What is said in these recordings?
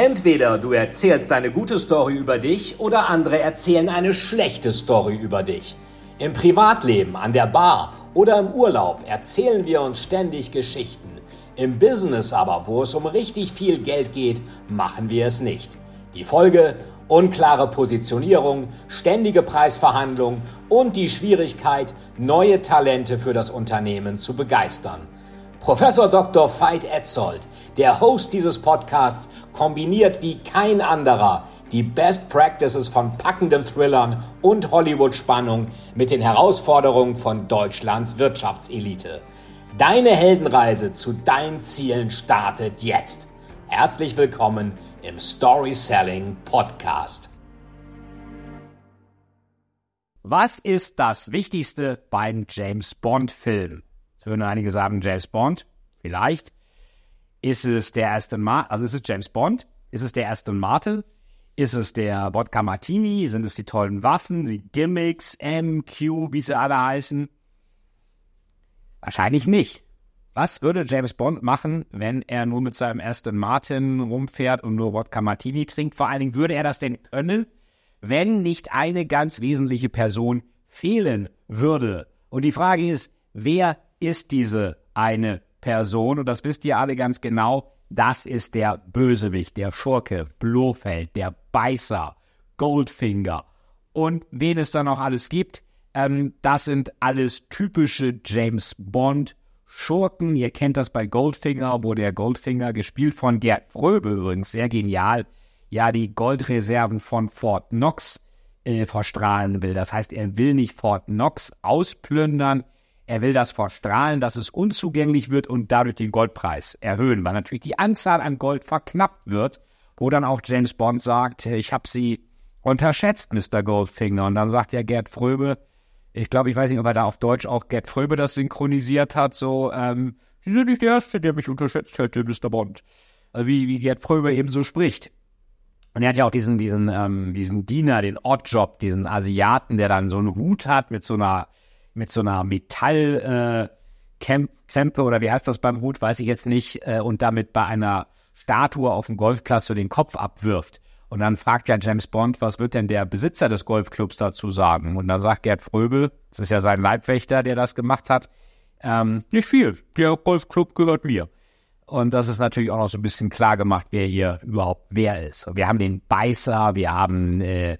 Entweder du erzählst eine gute Story über dich oder andere erzählen eine schlechte Story über dich. Im Privatleben, an der Bar oder im Urlaub erzählen wir uns ständig Geschichten. Im Business aber, wo es um richtig viel Geld geht, machen wir es nicht. Die Folge? Unklare Positionierung, ständige Preisverhandlungen und die Schwierigkeit, neue Talente für das Unternehmen zu begeistern. Professor Dr. Veit Etzold, der Host dieses Podcasts, kombiniert wie kein anderer die Best Practices von packenden Thrillern und Hollywood-Spannung mit den Herausforderungen von Deutschlands Wirtschaftselite. Deine Heldenreise zu deinen Zielen startet jetzt. Herzlich willkommen im Story Selling Podcast. Was ist das Wichtigste beim James Bond Film? Würden einige sagen James Bond. Vielleicht. Ist es der Aston Martin, also ist es James Bond? Ist es der Aston Martin? Ist es der Vodka Martini? Sind es die tollen Waffen, die Gimmicks, MQ, wie sie alle heißen? Wahrscheinlich nicht. Was würde James Bond machen, wenn er nur mit seinem Aston Martin rumfährt und nur Vodka Martini trinkt? Vor allen Dingen würde er das denn können, wenn nicht eine ganz wesentliche Person fehlen würde? Und die Frage ist, wer ist diese eine Person, und das wisst ihr alle ganz genau, das ist der Bösewicht, der Schurke, Blofeld, der Beißer, Goldfinger. Und wen es da noch alles gibt, ähm, das sind alles typische James Bond Schurken. Ihr kennt das bei Goldfinger, wo der Goldfinger, gespielt von Gerd Fröbe übrigens, sehr genial, ja die Goldreserven von Fort Knox äh, verstrahlen will. Das heißt, er will nicht Fort Knox ausplündern, er will das verstrahlen, dass es unzugänglich wird und dadurch den Goldpreis erhöhen, weil natürlich die Anzahl an Gold verknappt wird, wo dann auch James Bond sagt, ich habe sie unterschätzt, Mr. Goldfinger. Und dann sagt ja Gerd Fröbe, ich glaube, ich weiß nicht, ob er da auf Deutsch auch Gerd Fröbe das synchronisiert hat, so, ähm, Sie sind nicht der Erste, der mich unterschätzt hätte, Mr. Bond. Also wie, wie Gerd Fröbe eben so spricht. Und er hat ja auch diesen, diesen, ähm, diesen Diener, den Oddjob, diesen Asiaten, der dann so einen Hut hat mit so einer mit so einer Metallkrempe äh, oder wie heißt das beim Hut, weiß ich jetzt nicht, äh, und damit bei einer Statue auf dem Golfplatz so den Kopf abwirft. Und dann fragt ja James Bond, was wird denn der Besitzer des Golfclubs dazu sagen? Und dann sagt Gerd Fröbel, das ist ja sein Leibwächter, der das gemacht hat, ähm, nicht viel, der Golfclub gehört mir. Und das ist natürlich auch noch so ein bisschen klar gemacht, wer hier überhaupt wer ist. Und wir haben den Beißer, wir haben äh,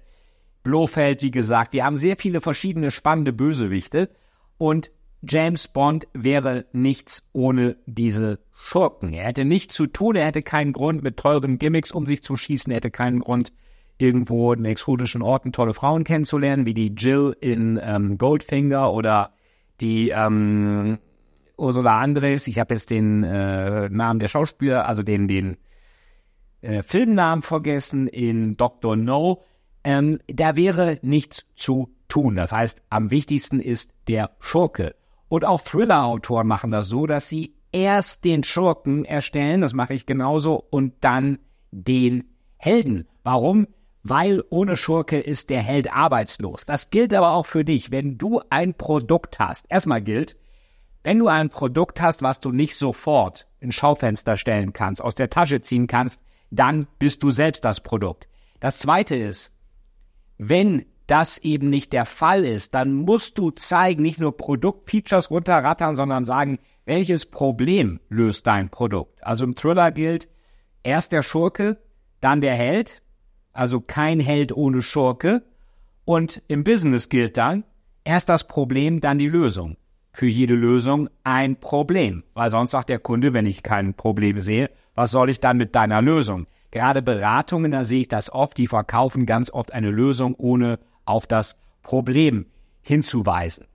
Blofeld, wie gesagt. Wir haben sehr viele verschiedene spannende Bösewichte und James Bond wäre nichts ohne diese Schurken. Er hätte nichts zu tun, er hätte keinen Grund, mit teuren Gimmicks um sich zu schießen, er hätte keinen Grund, irgendwo in exotischen Orten tolle Frauen kennenzulernen, wie die Jill in ähm, Goldfinger oder die ähm, Ursula Andres. Ich habe jetzt den äh, Namen der Schauspieler, also den, den äh, Filmnamen vergessen in Dr. No ähm, da wäre nichts zu tun. Das heißt, am wichtigsten ist der Schurke. Und auch Thriller-Autoren machen das so, dass sie erst den Schurken erstellen, das mache ich genauso, und dann den Helden. Warum? Weil ohne Schurke ist der Held arbeitslos. Das gilt aber auch für dich. Wenn du ein Produkt hast, erstmal gilt, wenn du ein Produkt hast, was du nicht sofort ins Schaufenster stellen kannst, aus der Tasche ziehen kannst, dann bist du selbst das Produkt. Das zweite ist, wenn das eben nicht der Fall ist, dann musst du zeigen, nicht nur Produktfeatures runterrattern, sondern sagen, welches Problem löst dein Produkt. Also im Thriller gilt erst der Schurke, dann der Held, also kein Held ohne Schurke. Und im Business gilt dann erst das Problem, dann die Lösung. Für jede Lösung ein Problem, weil sonst sagt der Kunde, wenn ich kein Problem sehe, was soll ich dann mit deiner Lösung? Gerade Beratungen, da sehe ich das oft, die verkaufen ganz oft eine Lösung, ohne auf das Problem hinzuweisen.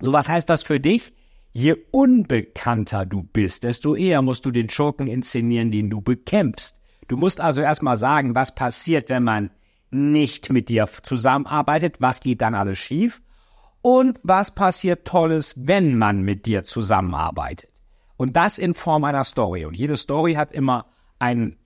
So, was heißt das für dich? Je unbekannter du bist, desto eher musst du den Schurken inszenieren, den du bekämpfst. Du musst also erstmal sagen, was passiert, wenn man nicht mit dir zusammenarbeitet, was geht dann alles schief und was passiert Tolles, wenn man mit dir zusammenarbeitet. Und das in Form einer Story. Und jede Story hat immer einen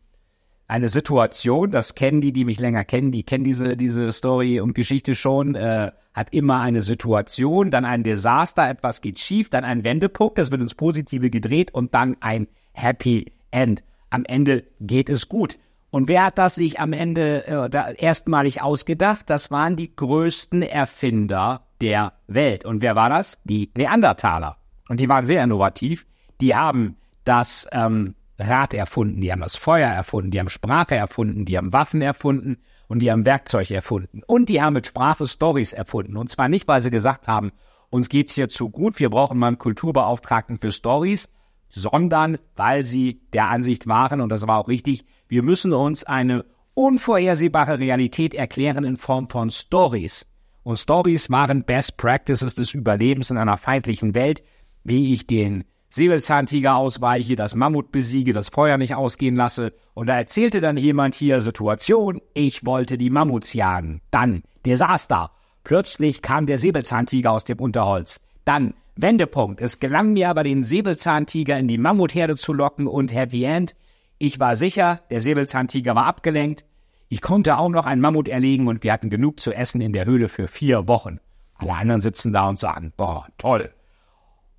eine Situation, das kennen die, die mich länger kennen, die kennen diese, diese Story und Geschichte schon, äh, hat immer eine Situation, dann ein Desaster, etwas geht schief, dann ein Wendepunkt, das wird ins Positive gedreht und dann ein Happy End. Am Ende geht es gut. Und wer hat das sich am Ende äh, da erstmalig ausgedacht? Das waren die größten Erfinder der Welt. Und wer war das? Die Neandertaler. Und die waren sehr innovativ. Die haben das ähm, Rad erfunden, die haben das Feuer erfunden, die haben Sprache erfunden, die haben Waffen erfunden und die haben Werkzeug erfunden. Und die haben mit Sprache Stories erfunden. Und zwar nicht, weil sie gesagt haben, uns geht's hier zu gut, wir brauchen mal einen Kulturbeauftragten für Stories, sondern weil sie der Ansicht waren, und das war auch richtig, wir müssen uns eine unvorhersehbare Realität erklären in Form von Stories. Und Stories waren Best Practices des Überlebens in einer feindlichen Welt, wie ich den Säbelzahntiger ausweiche, das Mammut besiege, das Feuer nicht ausgehen lasse. Und da erzählte dann jemand hier Situation, ich wollte die Mammuts jagen. Dann Desaster. Plötzlich kam der Säbelzahntiger aus dem Unterholz. Dann Wendepunkt. Es gelang mir aber, den Säbelzahntiger in die Mammutherde zu locken und Happy End. Ich war sicher, der Säbelzahntiger war abgelenkt. Ich konnte auch noch einen Mammut erlegen und wir hatten genug zu essen in der Höhle für vier Wochen. Alle anderen sitzen da und sagen, boah, toll.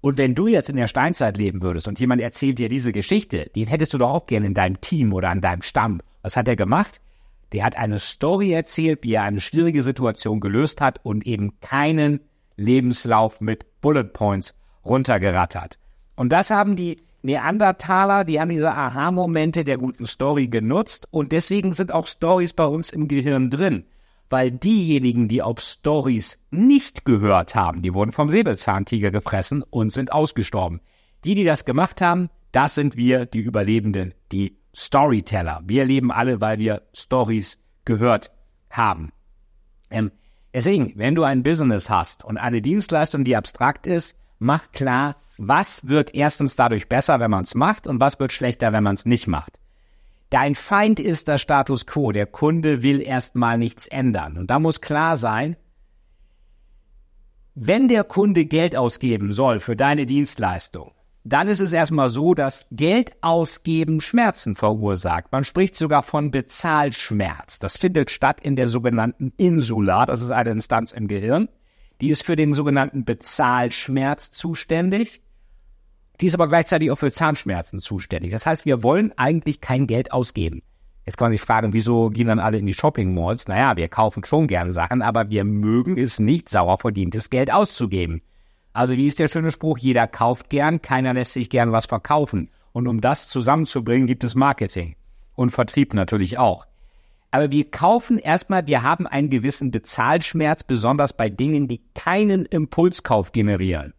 Und wenn du jetzt in der Steinzeit leben würdest und jemand erzählt dir diese Geschichte, den hättest du doch auch gerne in deinem Team oder an deinem Stamm. Was hat er gemacht? Der hat eine Story erzählt, wie er eine schwierige Situation gelöst hat und eben keinen Lebenslauf mit Bullet Points runtergerattert. Und das haben die Neandertaler, die haben diese Aha-Momente der guten Story genutzt und deswegen sind auch Stories bei uns im Gehirn drin weil diejenigen, die auf Stories nicht gehört haben, die wurden vom Säbelzahntiger gefressen und sind ausgestorben. Die, die das gemacht haben, das sind wir, die Überlebenden, die Storyteller. Wir leben alle, weil wir Stories gehört haben. Ähm, deswegen, wenn du ein Business hast und eine Dienstleistung, die abstrakt ist, mach klar, was wird erstens dadurch besser, wenn man es macht und was wird schlechter, wenn man es nicht macht. Dein Feind ist der Status quo. Der Kunde will erstmal nichts ändern. Und da muss klar sein, wenn der Kunde Geld ausgeben soll für deine Dienstleistung, dann ist es erstmal so, dass Geld ausgeben Schmerzen verursacht. Man spricht sogar von Bezahlschmerz. Das findet statt in der sogenannten Insula. Das ist eine Instanz im Gehirn. Die ist für den sogenannten Bezahlschmerz zuständig. Die ist aber gleichzeitig auch für Zahnschmerzen zuständig. Das heißt, wir wollen eigentlich kein Geld ausgeben. Jetzt kann man sich fragen, wieso gehen dann alle in die Shopping Malls? Naja, wir kaufen schon gern Sachen, aber wir mögen es nicht, sauer verdientes Geld auszugeben. Also wie ist der schöne Spruch, jeder kauft gern, keiner lässt sich gern was verkaufen. Und um das zusammenzubringen, gibt es Marketing. Und Vertrieb natürlich auch. Aber wir kaufen erstmal, wir haben einen gewissen Bezahlschmerz, besonders bei Dingen, die keinen Impulskauf generieren.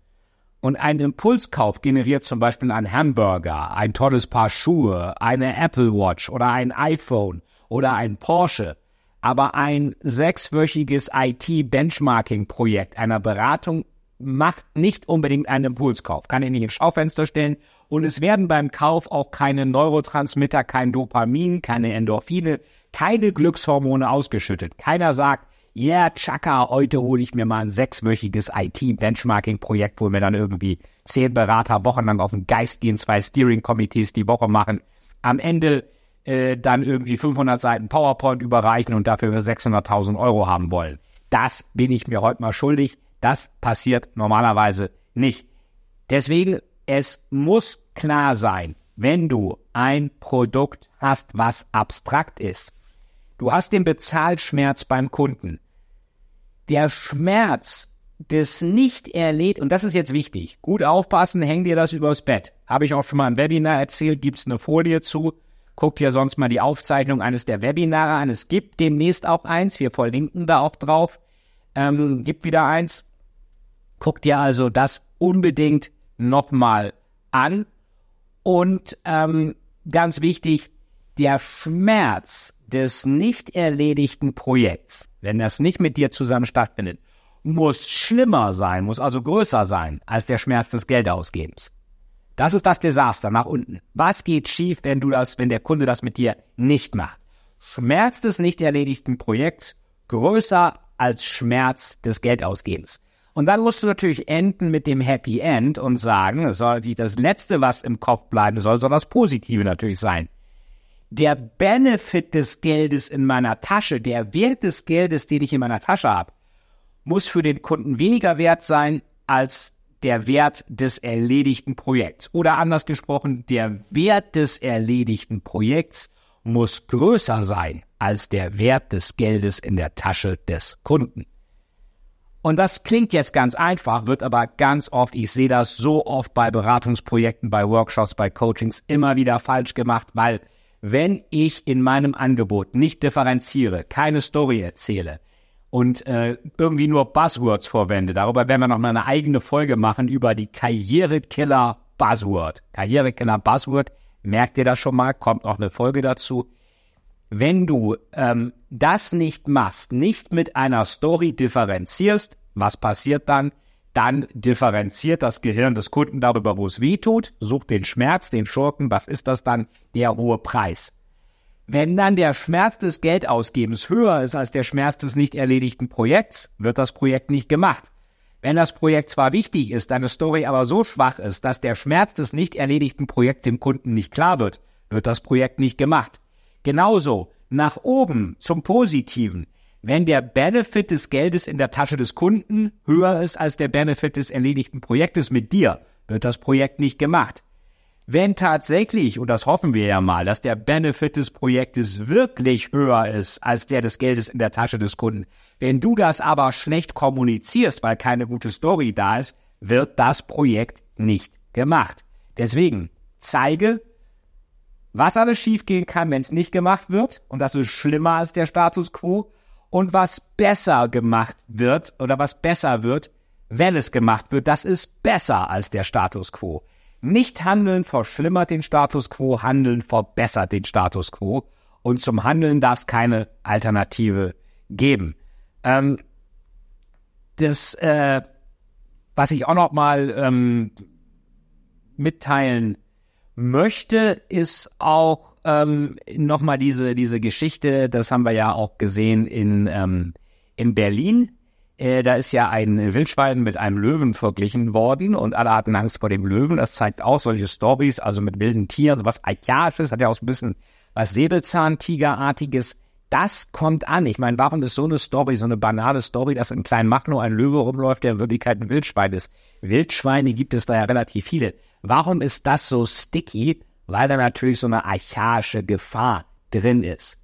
Und ein Impulskauf generiert zum Beispiel ein Hamburger, ein tolles Paar Schuhe, eine Apple Watch oder ein iPhone oder ein Porsche. Aber ein sechswöchiges IT-Benchmarking-Projekt einer Beratung macht nicht unbedingt einen Impulskauf, kann ihn nicht ins Schaufenster stellen und es werden beim Kauf auch keine Neurotransmitter, kein Dopamin, keine Endorphine, keine Glückshormone ausgeschüttet. Keiner sagt, yeah, Chaka, heute hole ich mir mal ein sechswöchiges IT-Benchmarking-Projekt, wo mir dann irgendwie zehn Berater wochenlang auf den Geist gehen, zwei Steering-Committees die Woche machen, am Ende äh, dann irgendwie 500 Seiten PowerPoint überreichen und dafür 600.000 Euro haben wollen. Das bin ich mir heute mal schuldig. Das passiert normalerweise nicht. Deswegen, es muss klar sein, wenn du ein Produkt hast, was abstrakt ist. Du hast den Bezahlschmerz beim Kunden der Schmerz des nicht erledigt, und das ist jetzt wichtig, gut aufpassen, häng dir das übers Bett. Habe ich auch schon mal im Webinar erzählt, gibt's eine Folie zu. Guck dir sonst mal die Aufzeichnung eines der Webinare an. Es gibt demnächst auch eins, wir verlinken da auch drauf. Ähm, gibt wieder eins. Guck dir also das unbedingt nochmal an. Und ähm, ganz wichtig, der Schmerz des nicht erledigten Projekts wenn das nicht mit dir zusammen stattfindet, muss schlimmer sein, muss also größer sein als der Schmerz des Geldausgebens. Das ist das Desaster nach unten. Was geht schief, wenn du das, wenn der Kunde das mit dir nicht macht? Schmerz des nicht erledigten Projekts größer als Schmerz des Geldausgebens. Und dann musst du natürlich enden mit dem Happy End und sagen, es soll das Letzte, was im Kopf bleiben soll, soll das Positive natürlich sein der Benefit des Geldes in meiner Tasche, der Wert des Geldes, den ich in meiner Tasche habe, muss für den Kunden weniger wert sein als der Wert des erledigten Projekts. Oder anders gesprochen, der Wert des erledigten Projekts muss größer sein als der Wert des Geldes in der Tasche des Kunden. Und das klingt jetzt ganz einfach, wird aber ganz oft, ich sehe das so oft bei Beratungsprojekten, bei Workshops, bei Coachings immer wieder falsch gemacht, weil wenn ich in meinem Angebot nicht differenziere, keine Story erzähle und äh, irgendwie nur Buzzwords verwende, darüber werden wir noch mal eine eigene Folge machen über die Karrierekiller Buzzword. Karrierekiller Buzzword, merkt ihr das schon mal, kommt noch eine Folge dazu. Wenn du ähm, das nicht machst, nicht mit einer Story differenzierst, was passiert dann? Dann differenziert das Gehirn des Kunden darüber, wo es weh tut, sucht den Schmerz, den Schurken, was ist das dann? Der hohe Preis. Wenn dann der Schmerz des Geldausgebens höher ist als der Schmerz des nicht erledigten Projekts, wird das Projekt nicht gemacht. Wenn das Projekt zwar wichtig ist, deine Story aber so schwach ist, dass der Schmerz des nicht erledigten Projekts dem Kunden nicht klar wird, wird das Projekt nicht gemacht. Genauso nach oben zum Positiven. Wenn der Benefit des Geldes in der Tasche des Kunden höher ist als der Benefit des erledigten Projektes mit dir, wird das Projekt nicht gemacht. Wenn tatsächlich, und das hoffen wir ja mal, dass der Benefit des Projektes wirklich höher ist als der des Geldes in der Tasche des Kunden, wenn du das aber schlecht kommunizierst, weil keine gute Story da ist, wird das Projekt nicht gemacht. Deswegen zeige, was alles schiefgehen kann, wenn es nicht gemacht wird, und das ist schlimmer als der Status quo, und was besser gemacht wird oder was besser wird, wenn es gemacht wird, das ist besser als der Status quo. Nicht handeln verschlimmert den Status quo, handeln verbessert den Status quo. Und zum Handeln darf es keine Alternative geben. Ähm, das, äh, was ich auch noch mal ähm, mitteilen möchte, ist auch ähm, nochmal diese, diese Geschichte, das haben wir ja auch gesehen in, ähm, in Berlin. Äh, da ist ja ein Wildschwein mit einem Löwen verglichen worden und alle hatten Angst vor dem Löwen. Das zeigt auch solche Stories, also mit wilden Tieren, sowas Archaisches, hat ja auch ein bisschen was Säbelzahntigerartiges. Das kommt an. Ich meine, warum ist so eine Story, so eine banale Story, dass in Kleinmachnow ein Löwe rumläuft, der in Wirklichkeit ein Wildschwein ist? Wildschweine gibt es da ja relativ viele. Warum ist das so sticky? Weil da natürlich so eine archaische Gefahr drin ist.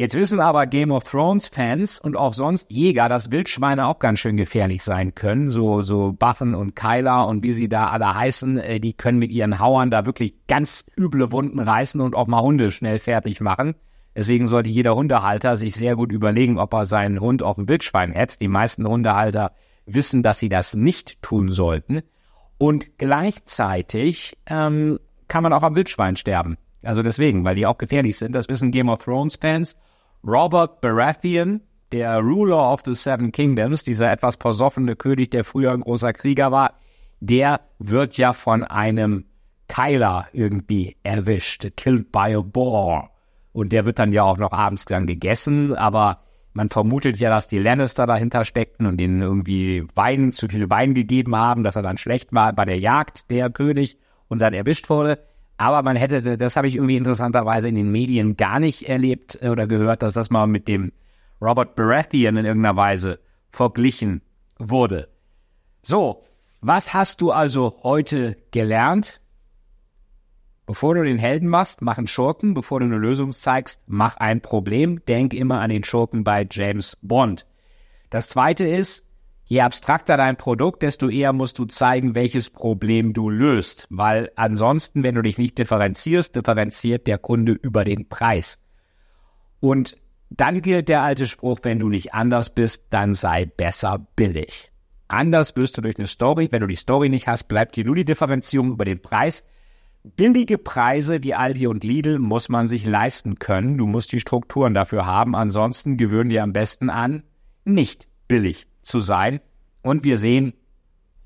Jetzt wissen aber Game of Thrones Fans und auch sonst Jäger, dass Wildschweine auch ganz schön gefährlich sein können. So, so Buffen und Kyler und wie sie da alle heißen, äh, die können mit ihren Hauern da wirklich ganz üble Wunden reißen und auch mal Hunde schnell fertig machen. Deswegen sollte jeder Hundehalter sich sehr gut überlegen, ob er seinen Hund auf ein Wildschwein hetzt. Die meisten Hundehalter wissen, dass sie das nicht tun sollten. Und gleichzeitig ähm, kann man auch am Wildschwein sterben. Also deswegen, weil die auch gefährlich sind. Das wissen Game of Thrones Fans. Robert Baratheon, der Ruler of the Seven Kingdoms, dieser etwas versoffene König, der früher ein großer Krieger war, der wird ja von einem Keiler irgendwie erwischt, killed by a boar. Und der wird dann ja auch noch abends dann gegessen, aber man vermutet ja, dass die Lannister dahinter steckten und ihnen irgendwie Wein, zu viel Wein gegeben haben, dass er dann schlecht war bei der Jagd, der König, und dann erwischt wurde. Aber man hätte, das habe ich irgendwie interessanterweise in den Medien gar nicht erlebt äh, oder gehört, dass das mal mit dem Robert Baratheon in irgendeiner Weise verglichen wurde. So, was hast du also heute gelernt? Bevor du den Helden machst, mach einen Schurken. Bevor du eine Lösung zeigst, mach ein Problem. Denk immer an den Schurken bei James Bond. Das zweite ist, je abstrakter dein Produkt, desto eher musst du zeigen, welches Problem du löst. Weil ansonsten, wenn du dich nicht differenzierst, differenziert der Kunde über den Preis. Und dann gilt der alte Spruch, wenn du nicht anders bist, dann sei besser billig. Anders wirst du durch eine Story. Wenn du die Story nicht hast, bleibt dir nur die Differenzierung über den Preis. Billige Preise wie Aldi und Lidl muss man sich leisten können. Du musst die Strukturen dafür haben. Ansonsten gewöhnen dir am besten an, nicht billig zu sein. Und wir sehen,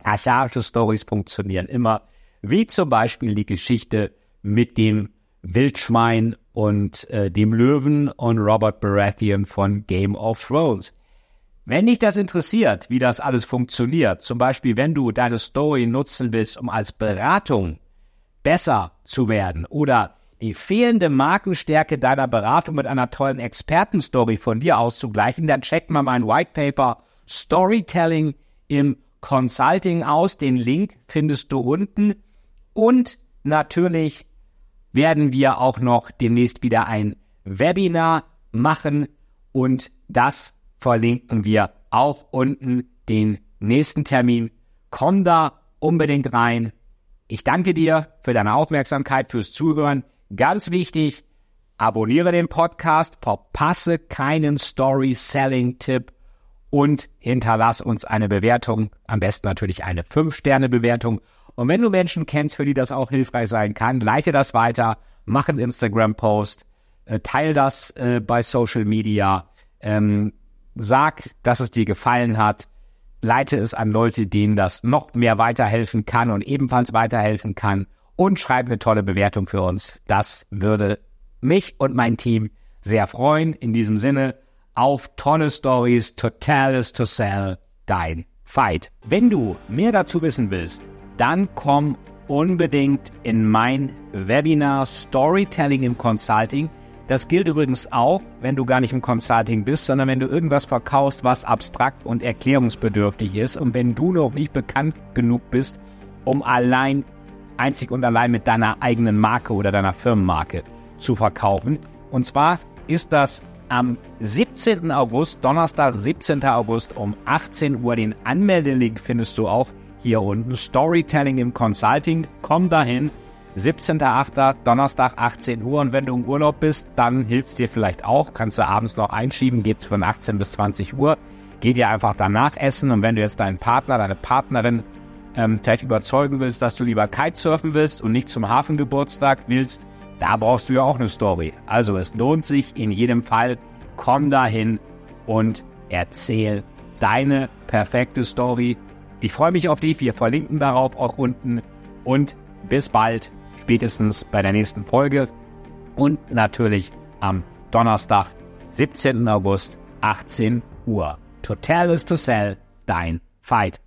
archaische Stories funktionieren immer, wie zum Beispiel die Geschichte mit dem Wildschwein und äh, dem Löwen und Robert Baratheon von Game of Thrones. Wenn dich das interessiert, wie das alles funktioniert, zum Beispiel wenn du deine Story nutzen willst, um als Beratung besser zu werden oder die fehlende Markenstärke deiner Beratung mit einer tollen Expertenstory von dir auszugleichen, dann check mal mein White Paper Storytelling im Consulting aus. Den Link findest du unten. Und natürlich werden wir auch noch demnächst wieder ein Webinar machen und das verlinken wir auch unten den nächsten Termin. Komm da unbedingt rein. Ich danke dir für deine Aufmerksamkeit, fürs Zuhören. Ganz wichtig, abonniere den Podcast, verpasse keinen Story-Selling-Tipp und hinterlass uns eine Bewertung. Am besten natürlich eine 5-Sterne-Bewertung. Und wenn du Menschen kennst, für die das auch hilfreich sein kann, leite das weiter, mach einen Instagram-Post, äh, teile das äh, bei Social Media, ähm, sag, dass es dir gefallen hat, leite es an Leute, denen das noch mehr weiterhelfen kann und ebenfalls weiterhelfen kann und schreib eine tolle Bewertung für uns. Das würde mich und mein Team sehr freuen. In diesem Sinne, auf tolle Stories, to tell is to sell, dein Fight. Wenn du mehr dazu wissen willst, dann komm unbedingt in mein Webinar Storytelling im Consulting. Das gilt übrigens auch, wenn du gar nicht im Consulting bist, sondern wenn du irgendwas verkaufst, was abstrakt und erklärungsbedürftig ist und wenn du noch nicht bekannt genug bist, um allein, einzig und allein mit deiner eigenen Marke oder deiner Firmenmarke zu verkaufen. Und zwar ist das am 17. August, Donnerstag, 17. August um 18 Uhr. Den Anmeldelink findest du auch hier unten. Storytelling im Consulting. Komm dahin. 17.8. Donnerstag 18 Uhr und wenn du im Urlaub bist, dann hilft's dir vielleicht auch. Kannst du abends noch einschieben, geht's von 18 bis 20 Uhr. Geh dir einfach danach essen und wenn du jetzt deinen Partner, deine Partnerin ähm, vielleicht überzeugen willst, dass du lieber Kitesurfen willst und nicht zum Hafengeburtstag willst, da brauchst du ja auch eine Story. Also es lohnt sich in jedem Fall, komm dahin und erzähl deine perfekte Story. Ich freue mich auf dich, wir verlinken darauf auch unten und bis bald spätestens bei der nächsten Folge und natürlich am Donnerstag, 17. August, 18 Uhr. Total is to sell, dein Fight.